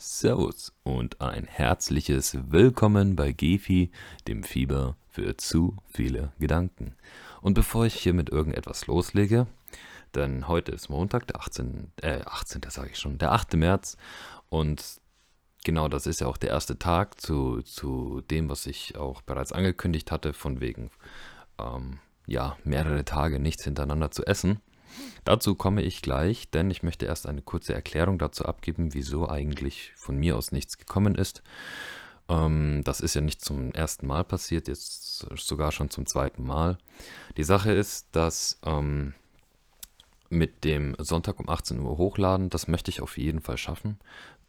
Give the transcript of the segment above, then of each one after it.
Servus und ein herzliches Willkommen bei Gefi, dem Fieber für zu viele Gedanken. Und bevor ich hier mit irgendetwas loslege, denn heute ist Montag, der 18. Äh, 18. sage ich schon, der 8. März und genau das ist ja auch der erste Tag zu, zu dem, was ich auch bereits angekündigt hatte, von wegen, ähm, ja, mehrere Tage nichts hintereinander zu essen. Dazu komme ich gleich, denn ich möchte erst eine kurze Erklärung dazu abgeben, wieso eigentlich von mir aus nichts gekommen ist. Ähm, das ist ja nicht zum ersten Mal passiert, jetzt sogar schon zum zweiten Mal. Die Sache ist, dass ähm, mit dem Sonntag um 18 Uhr hochladen, das möchte ich auf jeden Fall schaffen.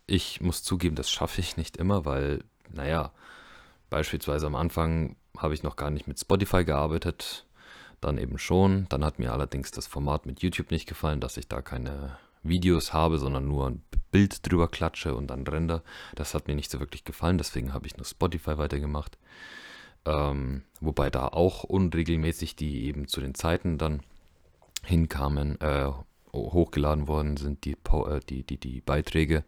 Ich muss zugeben, das schaffe ich nicht immer, weil, naja, beispielsweise am Anfang habe ich noch gar nicht mit Spotify gearbeitet dann eben schon. Dann hat mir allerdings das Format mit YouTube nicht gefallen, dass ich da keine Videos habe, sondern nur ein Bild drüber klatsche und dann render. Das hat mir nicht so wirklich gefallen, deswegen habe ich nur Spotify weitergemacht. Ähm, wobei da auch unregelmäßig die eben zu den Zeiten dann hinkamen, äh, hochgeladen worden sind, die, äh, die, die, die Beiträge.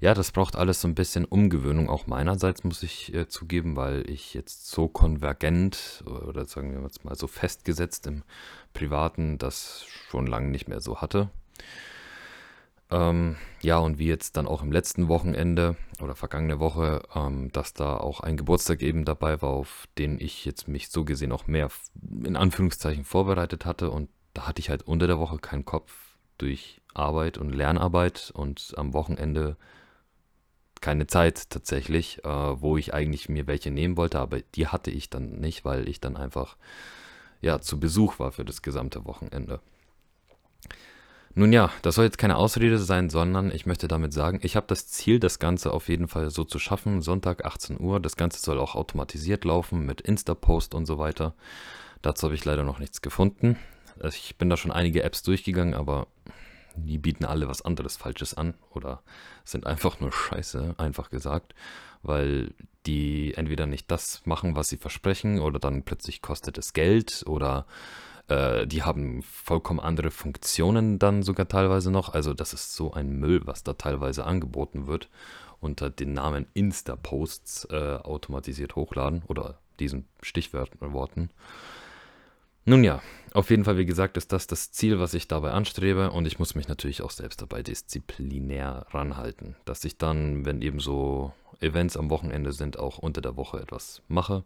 Ja, das braucht alles so ein bisschen Umgewöhnung, auch meinerseits muss ich äh, zugeben, weil ich jetzt so konvergent oder sagen wir jetzt mal so festgesetzt im Privaten das schon lange nicht mehr so hatte. Ähm, ja, und wie jetzt dann auch im letzten Wochenende oder vergangene Woche, ähm, dass da auch ein Geburtstag eben dabei war, auf den ich jetzt mich so gesehen auch mehr in Anführungszeichen vorbereitet hatte und da hatte ich halt unter der Woche keinen Kopf durch Arbeit und Lernarbeit und am Wochenende keine Zeit tatsächlich, äh, wo ich eigentlich mir welche nehmen wollte, aber die hatte ich dann nicht, weil ich dann einfach ja zu Besuch war für das gesamte Wochenende. Nun ja, das soll jetzt keine Ausrede sein, sondern ich möchte damit sagen, ich habe das Ziel, das Ganze auf jeden Fall so zu schaffen. Sonntag 18 Uhr. Das Ganze soll auch automatisiert laufen mit Insta-Post und so weiter. Dazu habe ich leider noch nichts gefunden. Ich bin da schon einige Apps durchgegangen, aber die bieten alle was anderes Falsches an oder sind einfach nur scheiße, einfach gesagt, weil die entweder nicht das machen, was sie versprechen oder dann plötzlich kostet es Geld oder äh, die haben vollkommen andere Funktionen dann sogar teilweise noch. Also das ist so ein Müll, was da teilweise angeboten wird unter den Namen Insta-Posts äh, automatisiert hochladen oder diesen Stichworten. Nun ja, auf jeden Fall, wie gesagt, ist das das Ziel, was ich dabei anstrebe und ich muss mich natürlich auch selbst dabei disziplinär ranhalten, dass ich dann, wenn eben so Events am Wochenende sind, auch unter der Woche etwas mache.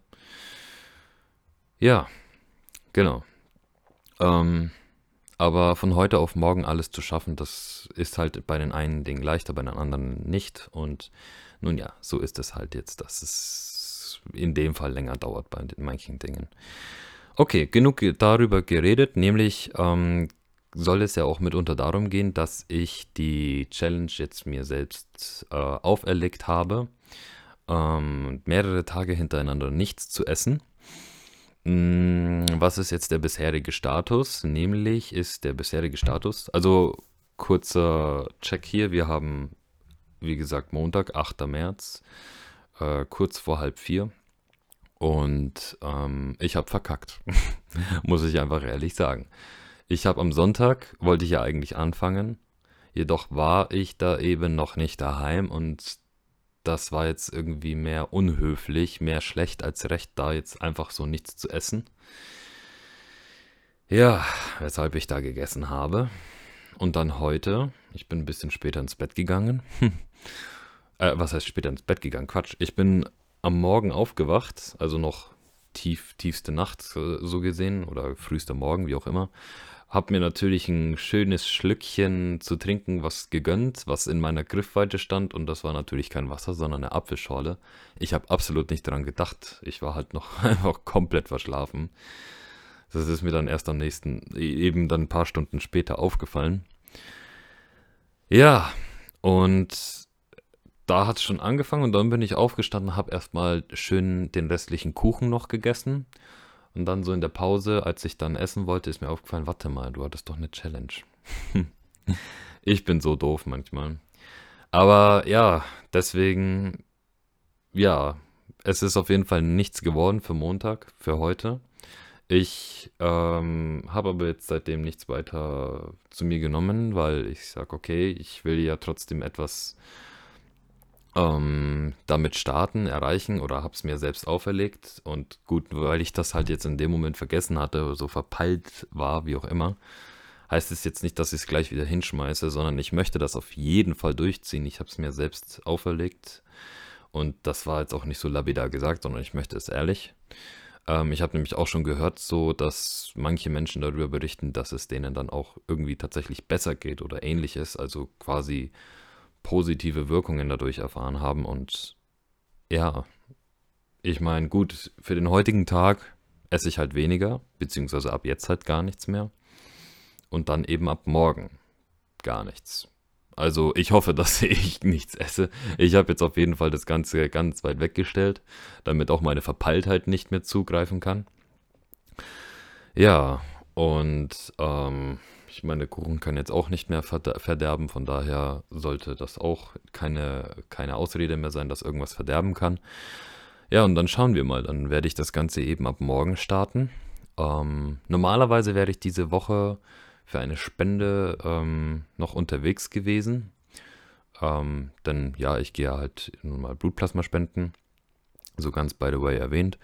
Ja, genau. Ähm, aber von heute auf morgen alles zu schaffen, das ist halt bei den einen Dingen leichter, bei den anderen nicht. Und nun ja, so ist es halt jetzt, dass es in dem Fall länger dauert bei manchen Dingen. Okay, genug darüber geredet, nämlich ähm, soll es ja auch mitunter darum gehen, dass ich die Challenge jetzt mir selbst äh, auferlegt habe, ähm, mehrere Tage hintereinander nichts zu essen. Hm, was ist jetzt der bisherige Status? Nämlich ist der bisherige Status, also kurzer Check hier, wir haben, wie gesagt, Montag, 8. März, äh, kurz vor halb vier. Und ähm, ich habe verkackt, muss ich einfach ehrlich sagen. Ich habe am Sonntag, wollte ich ja eigentlich anfangen, jedoch war ich da eben noch nicht daheim und das war jetzt irgendwie mehr unhöflich, mehr schlecht als recht, da jetzt einfach so nichts zu essen. Ja, weshalb ich da gegessen habe. Und dann heute, ich bin ein bisschen später ins Bett gegangen. äh, was heißt später ins Bett gegangen? Quatsch. Ich bin am Morgen aufgewacht, also noch tief, tiefste Nacht so gesehen oder frühester Morgen, wie auch immer. Hab mir natürlich ein schönes Schlückchen zu trinken was gegönnt, was in meiner Griffweite stand und das war natürlich kein Wasser, sondern eine Apfelschorle. Ich habe absolut nicht daran gedacht. Ich war halt noch einfach komplett verschlafen. Das ist mir dann erst am nächsten, eben dann ein paar Stunden später aufgefallen. Ja, und da hat es schon angefangen und dann bin ich aufgestanden, habe erstmal schön den restlichen Kuchen noch gegessen. Und dann so in der Pause, als ich dann essen wollte, ist mir aufgefallen, warte mal, du hattest doch eine Challenge. ich bin so doof manchmal. Aber ja, deswegen, ja, es ist auf jeden Fall nichts geworden für Montag, für heute. Ich ähm, habe aber jetzt seitdem nichts weiter zu mir genommen, weil ich sage, okay, ich will ja trotzdem etwas ähm, damit starten, erreichen oder habe es mir selbst auferlegt. Und gut, weil ich das halt jetzt in dem Moment vergessen hatte, so verpeilt war, wie auch immer, heißt es jetzt nicht, dass ich es gleich wieder hinschmeiße, sondern ich möchte das auf jeden Fall durchziehen. Ich habe es mir selbst auferlegt. Und das war jetzt auch nicht so labidar gesagt, sondern ich möchte es ehrlich. Ähm, ich habe nämlich auch schon gehört, so dass manche Menschen darüber berichten, dass es denen dann auch irgendwie tatsächlich besser geht oder ähnliches, also quasi positive Wirkungen dadurch erfahren haben. Und ja, ich meine, gut, für den heutigen Tag esse ich halt weniger, beziehungsweise ab jetzt halt gar nichts mehr. Und dann eben ab morgen gar nichts. Also ich hoffe, dass ich nichts esse. Ich habe jetzt auf jeden Fall das Ganze ganz weit weggestellt, damit auch meine Verpeiltheit nicht mehr zugreifen kann. Ja, und ähm, ich meine, Kuchen kann jetzt auch nicht mehr verderben, von daher sollte das auch keine, keine Ausrede mehr sein, dass irgendwas verderben kann. Ja, und dann schauen wir mal. Dann werde ich das Ganze eben ab morgen starten. Ähm, normalerweise werde ich diese Woche für eine Spende ähm, noch unterwegs gewesen. Ähm, denn ja, ich gehe halt nun mal Blutplasma spenden. So ganz by the way erwähnt.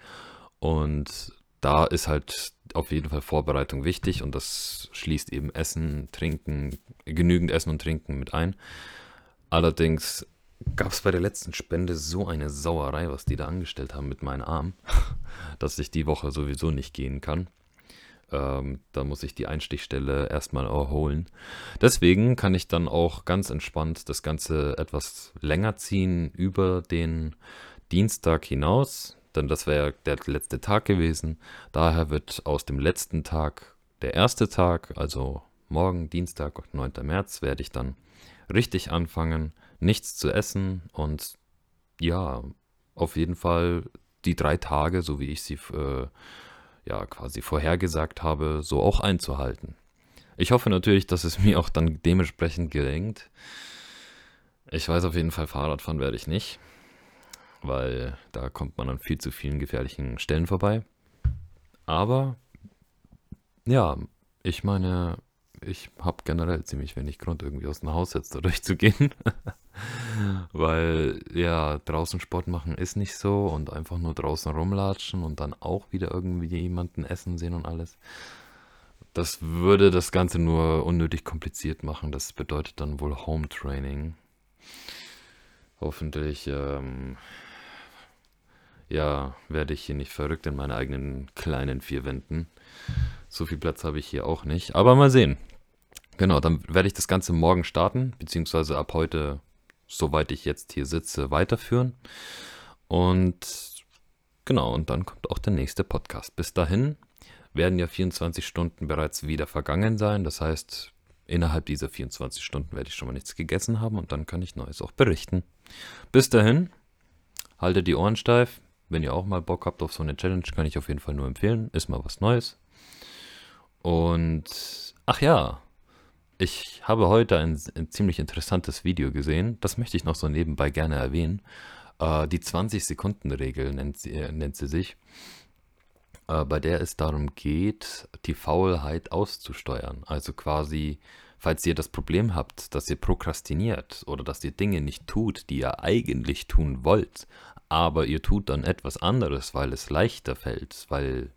Und da ist halt auf jeden Fall Vorbereitung wichtig und das schließt eben Essen, Trinken, genügend Essen und Trinken mit ein. Allerdings gab es bei der letzten Spende so eine Sauerei, was die da angestellt haben mit meinem Arm, dass ich die Woche sowieso nicht gehen kann. Ähm, da muss ich die Einstichstelle erstmal erholen. Deswegen kann ich dann auch ganz entspannt das Ganze etwas länger ziehen über den Dienstag hinaus, denn das wäre der letzte Tag gewesen. Daher wird aus dem letzten Tag der erste Tag, also morgen, Dienstag, 9. März, werde ich dann richtig anfangen, nichts zu essen und ja, auf jeden Fall die drei Tage, so wie ich sie äh, ja quasi vorhergesagt habe, so auch einzuhalten. Ich hoffe natürlich, dass es mir auch dann dementsprechend gelingt. Ich weiß auf jeden Fall, Fahrradfahren werde ich nicht, weil da kommt man an viel zu vielen gefährlichen Stellen vorbei. Aber ja, ich meine, ich habe generell ziemlich wenig Grund, irgendwie aus dem Haus jetzt da durchzugehen. Weil ja, draußen Sport machen ist nicht so und einfach nur draußen rumlatschen und dann auch wieder irgendwie jemanden essen sehen und alles. Das würde das Ganze nur unnötig kompliziert machen. Das bedeutet dann wohl Home Training. Hoffentlich, ähm, ja, werde ich hier nicht verrückt in meinen eigenen kleinen vier Wänden. So viel Platz habe ich hier auch nicht. Aber mal sehen. Genau, dann werde ich das Ganze morgen starten, beziehungsweise ab heute soweit ich jetzt hier sitze, weiterführen. Und genau, und dann kommt auch der nächste Podcast. Bis dahin werden ja 24 Stunden bereits wieder vergangen sein. Das heißt, innerhalb dieser 24 Stunden werde ich schon mal nichts gegessen haben und dann kann ich Neues auch berichten. Bis dahin, haltet die Ohren steif. Wenn ihr auch mal Bock habt auf so eine Challenge, kann ich auf jeden Fall nur empfehlen. Ist mal was Neues. Und ach ja, ich habe heute ein, ein, ziemlich interessantes Video gesehen. Das möchte ich noch so nebenbei gerne erwähnen. Äh, die 20-Sekunden-Regel nennt äh, nennt sie sich, äh, bei der es darum geht, die Faulheit auszusteuern. Also quasi, falls ihr das Problem habt, dass ihr prokrastiniert oder dass ihr Dinge nicht tut, die ihr eigentlich tun wollt, aber ihr tut dann etwas anderes, weil es leichter fällt, weil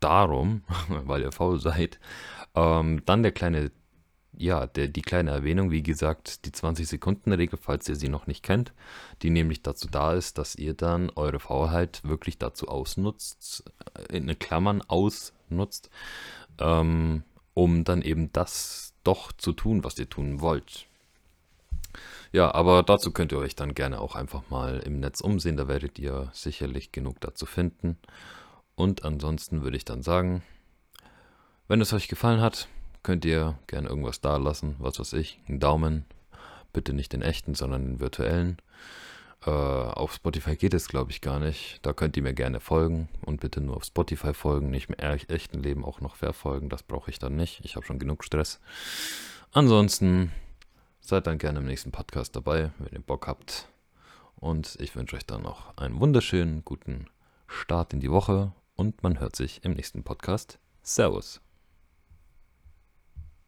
darum, weil ihr faul seid, ähm, dann der kleine, ja, der, die kleine Erwähnung, wie gesagt, die 20-Sekunden-Regel, falls ihr sie noch nicht kennt, die nämlich dazu da ist, dass ihr dann eure Faulheit wirklich dazu ausnutzt, äh, in Klammern ausnutzt, ähm, um dann eben das doch zu tun, was ihr tun wollt. Ja, aber dazu könnt ihr euch dann gerne auch einfach mal im Netz umsehen, da werdet ihr sicherlich genug dazu finden. Und ansonsten würde ich dann sagen, wenn es euch gefallen hat, könnt ihr gerne irgendwas da lassen, was weiß ich, einen Daumen, bitte nicht den echten, sondern den virtuellen. Äh, auf Spotify geht es, glaube ich, gar nicht. Da könnt ihr mir gerne folgen und bitte nur auf Spotify folgen, nicht im echten Leben auch noch verfolgen. Das brauche ich dann nicht. Ich habe schon genug Stress. Ansonsten seid dann gerne im nächsten Podcast dabei, wenn ihr Bock habt. Und ich wünsche euch dann noch einen wunderschönen, guten Start in die Woche und man hört sich im nächsten Podcast. Servus.